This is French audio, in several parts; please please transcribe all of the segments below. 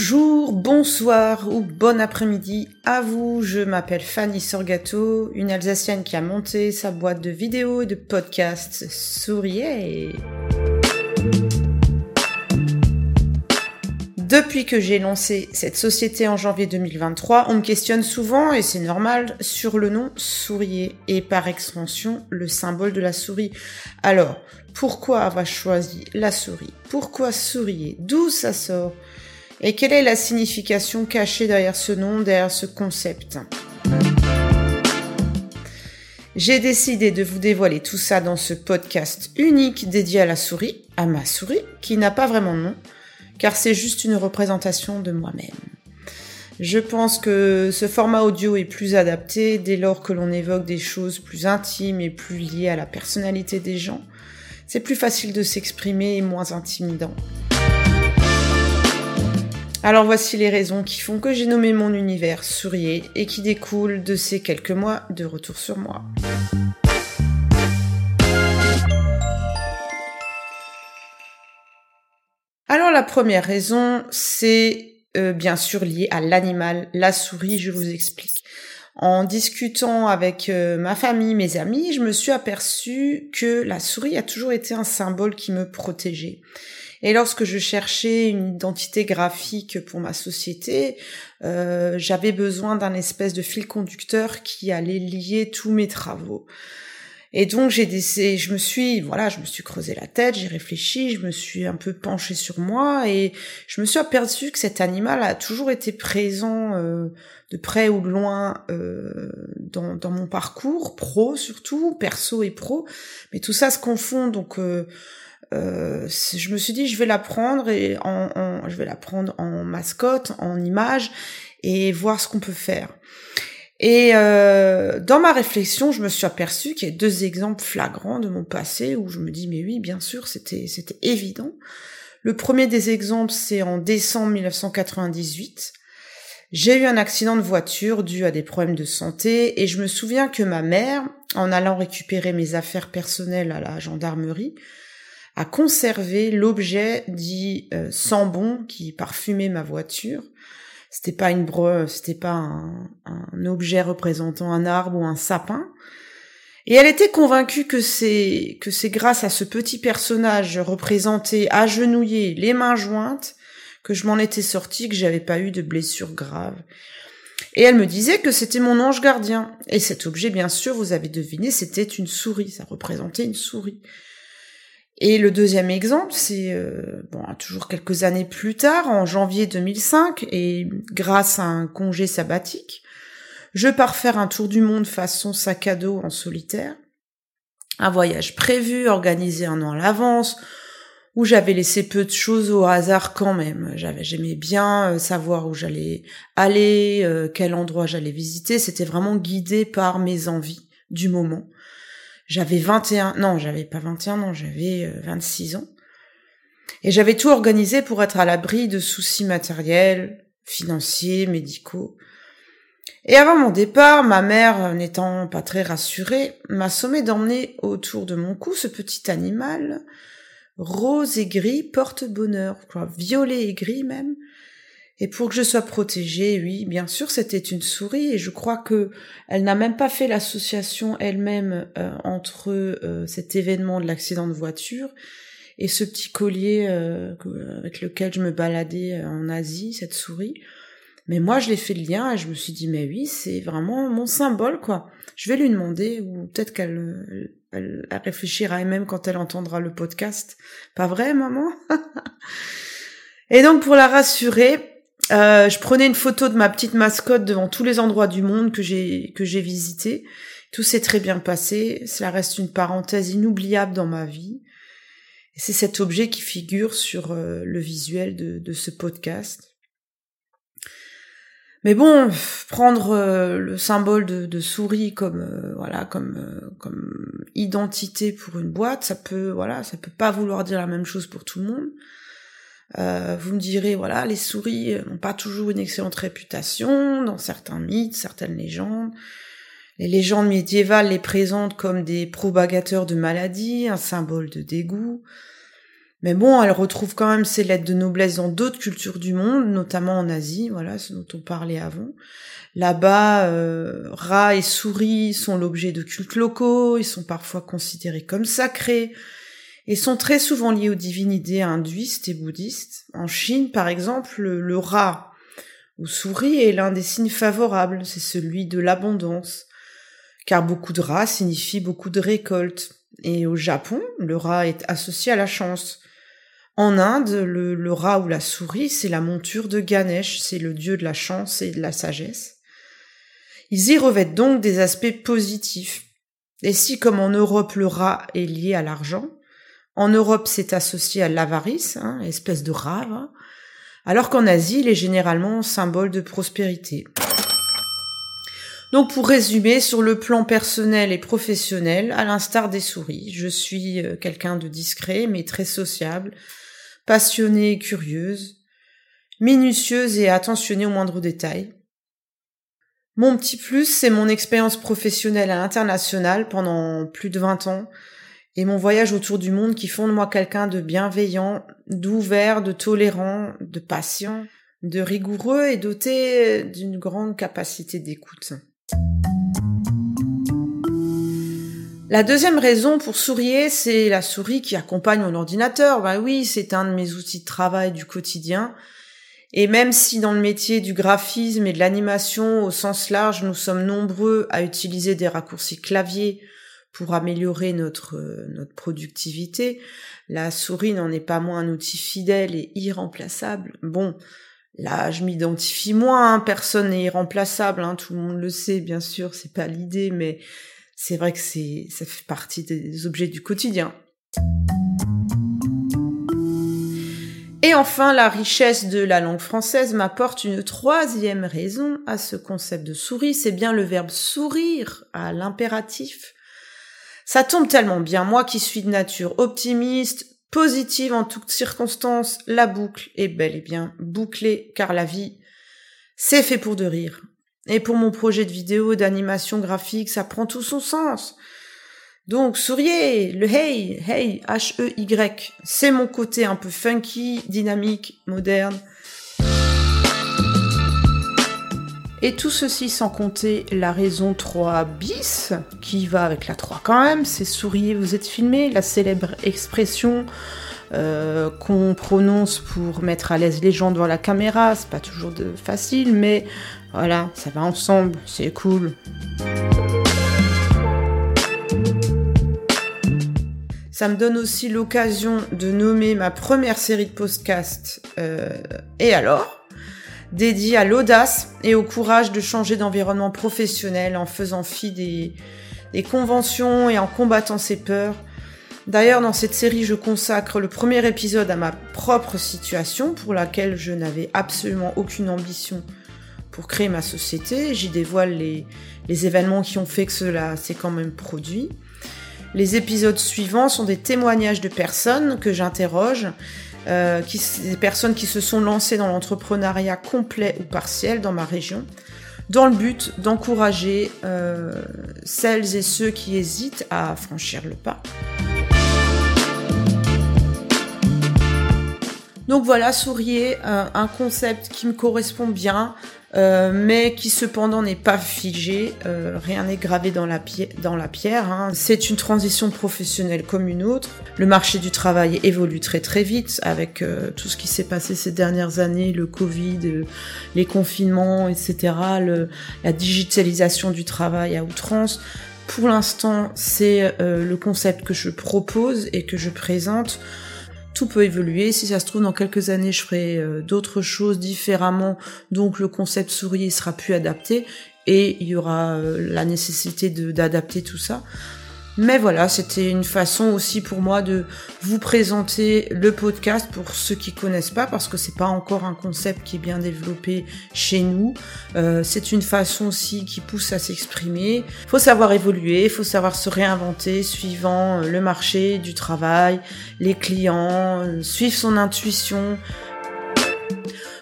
Bonsoir ou bon après-midi à vous, je m'appelle Fanny Sorgato, une Alsacienne qui a monté sa boîte de vidéos et de podcasts Souriez. Depuis que j'ai lancé cette société en janvier 2023, on me questionne souvent, et c'est normal, sur le nom Souriez et par extension le symbole de la souris. Alors, pourquoi avoir choisi la souris? Pourquoi souriez? D'où ça sort? Et quelle est la signification cachée derrière ce nom, derrière ce concept? J'ai décidé de vous dévoiler tout ça dans ce podcast unique dédié à la souris, à ma souris, qui n'a pas vraiment de nom, car c'est juste une représentation de moi-même. Je pense que ce format audio est plus adapté dès lors que l'on évoque des choses plus intimes et plus liées à la personnalité des gens. C'est plus facile de s'exprimer et moins intimidant. Alors voici les raisons qui font que j'ai nommé mon univers Sourier et qui découlent de ces quelques mois de retour sur moi. Alors la première raison, c'est euh, bien sûr lié à l'animal, la souris, je vous explique. En discutant avec euh, ma famille, mes amis, je me suis aperçue que la souris a toujours été un symbole qui me protégeait. Et lorsque je cherchais une identité graphique pour ma société, euh, j'avais besoin d'un espèce de fil conducteur qui allait lier tous mes travaux. Et donc j'ai décidé, je me suis, voilà, je me suis creusé la tête, j'ai réfléchi, je me suis un peu penchée sur moi et je me suis aperçu que cet animal a toujours été présent euh, de près ou de loin euh, dans, dans, mon parcours, pro surtout, perso et pro, mais tout ça se confond donc. Euh, euh, je me suis dit je vais la prendre et en, en, je vais la prendre en mascotte, en image et voir ce qu'on peut faire. Et euh, dans ma réflexion, je me suis aperçue qu'il y a deux exemples flagrants de mon passé où je me dis mais oui, bien sûr, c'était c'était évident. Le premier des exemples, c'est en décembre 1998. J'ai eu un accident de voiture dû à des problèmes de santé et je me souviens que ma mère, en allant récupérer mes affaires personnelles à la gendarmerie, a conservé l'objet dit euh, sans bon qui parfumait ma voiture. C'était pas une breu, c'était pas un, objet représentant un arbre ou un sapin. Et elle était convaincue que c'est que c'est grâce à ce petit personnage représenté agenouillé, les mains jointes, que je m'en étais sortie, que j'avais pas eu de blessure grave. Et elle me disait que c'était mon ange gardien. Et cet objet, bien sûr, vous avez deviné, c'était une souris. Ça représentait une souris. Et le deuxième exemple, c'est euh, bon, toujours quelques années plus tard, en janvier 2005, et grâce à un congé sabbatique, je pars faire un tour du monde façon sac à dos en solitaire. Un voyage prévu, organisé un an à l'avance, où j'avais laissé peu de choses au hasard quand même. J'avais, j'aimais bien euh, savoir où j'allais aller, euh, quel endroit j'allais visiter. C'était vraiment guidé par mes envies du moment. J'avais 21, non, j'avais pas 21 ans, j'avais 26 euh, ans. Et j'avais tout organisé pour être à l'abri de soucis matériels, financiers, médicaux. Et avant mon départ, ma mère, n'étant pas très rassurée, m'a sommé d'emmener autour de mon cou ce petit animal, rose et gris, porte-bonheur, quoi, violet et gris même, et pour que je sois protégée, oui, bien sûr, c'était une souris et je crois que elle n'a même pas fait l'association elle-même euh, entre euh, cet événement de l'accident de voiture et ce petit collier euh, avec lequel je me baladais en Asie, cette souris. Mais moi, je l'ai fait le lien et je me suis dit, mais oui, c'est vraiment mon symbole, quoi. Je vais lui demander, ou peut-être qu'elle elle, elle réfléchira elle-même quand elle entendra le podcast. Pas vrai, maman? Et donc, pour la rassurer, euh, je prenais une photo de ma petite mascotte devant tous les endroits du monde que j'ai que j'ai visité. Tout s'est très bien passé. Cela reste une parenthèse inoubliable dans ma vie. C'est cet objet qui figure sur euh, le visuel de, de, ce podcast. Mais bon, prendre euh, le symbole de, de souris comme voilà comme comme identité pour une boîte, ça peut voilà, ça peut pas vouloir dire la même chose pour tout le monde. Euh, vous me direz, voilà, les souris n'ont pas toujours une excellente réputation dans certains mythes, certaines légendes. Les légendes médiévales les présentent comme des propagateurs de maladies, un symbole de dégoût. Mais bon, elle retrouve quand même ses lettres de noblesse dans d'autres cultures du monde, notamment en Asie, voilà, ce dont on parlait avant. Là-bas, euh, rats et souris sont l'objet de cultes locaux, ils sont parfois considérés comme sacrés, et sont très souvent liés aux divinités hindouistes et bouddhistes. En Chine, par exemple, le, rat ou souris est l'un des signes favorables, c'est celui de l'abondance, car beaucoup de rats signifie beaucoup de récoltes. Et au Japon, le rat est associé à la chance. En Inde, le, rat ou la souris, c'est la monture de Ganesh, c'est le dieu de la chance et de la sagesse. Ils y revêtent donc des aspects positifs. Et si, comme en Europe, le rat est lié à l'argent, en Europe, c'est associé à l'avarice, hein, espèce de rave, alors qu'en Asie, il est généralement symbole de prospérité. Donc pour résumer, sur le plan personnel et professionnel, à l'instar des souris, je suis euh, quelqu'un de discret mais très sociable, passionnée et curieuse, minutieuse et attentionnée aux moindres détails. Mon petit plus, c'est mon expérience professionnelle à l'international pendant plus de 20 ans et mon voyage autour du monde qui font de moi quelqu'un de bienveillant, d'ouvert, de tolérant, de patient, de rigoureux et doté d'une grande capacité d'écoute. La deuxième raison pour sourire, c'est la souris qui accompagne mon ordinateur. Bah oui, c'est un de mes outils de travail du quotidien. Et même si dans le métier du graphisme et de l'animation au sens large, nous sommes nombreux à utiliser des raccourcis clavier pour améliorer notre, notre productivité, la souris n'en est pas moins un outil fidèle et irremplaçable. Bon, là, je m'identifie moins, hein. personne n'est irremplaçable, hein. tout le monde le sait, bien sûr, c'est pas l'idée, mais c'est vrai que c'est, ça fait partie des objets du quotidien. Et enfin, la richesse de la langue française m'apporte une troisième raison à ce concept de souris, c'est bien le verbe sourire à l'impératif. Ça tombe tellement bien, moi qui suis de nature optimiste, positive en toutes circonstances, la boucle est bel et bien bouclée, car la vie, c'est fait pour de rire. Et pour mon projet de vidéo d'animation graphique, ça prend tout son sens. Donc souriez, le hey, hey, H-E-Y, c'est mon côté un peu funky, dynamique, moderne. Et tout ceci sans compter la raison 3 bis, qui va avec la 3 quand même, c'est souriez, vous êtes filmé, la célèbre expression euh, qu'on prononce pour mettre à l'aise les gens devant la caméra, c'est pas toujours de facile, mais voilà, ça va ensemble, c'est cool. Ça me donne aussi l'occasion de nommer ma première série de podcasts euh, Et alors? Dédiée à l'audace et au courage de changer d'environnement professionnel en faisant fi des conventions et en combattant ses peurs. D'ailleurs, dans cette série, je consacre le premier épisode à ma propre situation pour laquelle je n'avais absolument aucune ambition pour créer ma société. J'y dévoile les, événements qui ont fait que cela s'est quand même produit. Les épisodes suivants sont des témoignages de personnes que j'interroge, euh, des personnes qui se sont lancées dans l'entrepreneuriat complet ou partiel dans ma région, dans le but d'encourager euh, celles et ceux qui hésitent à franchir le pas. Donc voilà, souriez, un concept qui me correspond bien, euh, mais qui cependant n'est pas figé, euh, rien n'est gravé dans la, pierre. Hein. C'est une transition professionnelle comme une autre. Le marché du travail évolue très très vite avec euh, tout ce qui s'est passé ces dernières années, le Covid, les confinements, etc., la digitalisation du travail à outrance. Pour l'instant, c'est le concept que je propose et que je présente tout peut évoluer. Si ça se trouve, dans quelques années, je ferai euh, d'autres choses différemment, donc le concept souris sera plus adapté et il y aura euh, la nécessité d'adapter tout ça. Mais voilà, c'était une façon aussi pour moi de vous présenter le podcast pour ceux qui connaissent pas, parce que c'est pas encore un concept qui est bien développé chez nous. Euh, c'est une façon aussi qui pousse à s'exprimer. Faut savoir évoluer, faut savoir se réinventer suivant le marché du travail, les clients, suivre son intuition.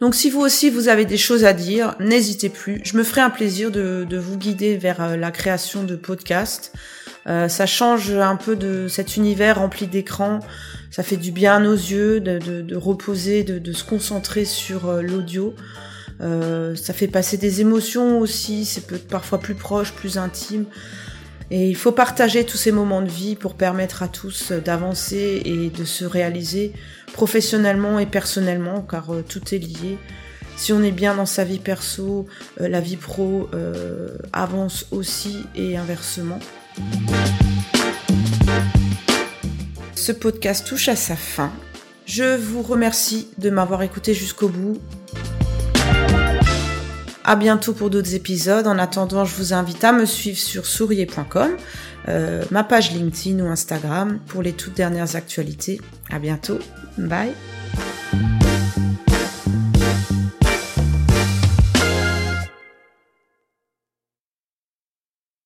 Donc si vous aussi vous avez des choses à dire, n'hésitez plus. Je me ferai un plaisir de, vous guider vers euh, la création de podcasts. Euh, ça change un peu de cet univers rempli d'écrans. Ça fait du bien à nos yeux de, reposer, de, se concentrer sur euh, l'audio. ça fait passer des émotions aussi. C'est peut être parfois plus proche, plus intime. Et il faut partager tous ces moments de vie pour permettre à tous d'avancer et de se réaliser professionnellement et personnellement, car euh, tout est lié. Si on est bien dans sa vie perso, euh, la vie pro euh, avance aussi et inversement. Ce podcast touche à sa fin. Je vous remercie de m'avoir écouté jusqu'au bout. À bientôt pour d'autres épisodes. En attendant, je vous invite à me suivre sur sourier.com, euh, ma page LinkedIn ou Instagram pour les toutes dernières actualités. À bientôt. Bye.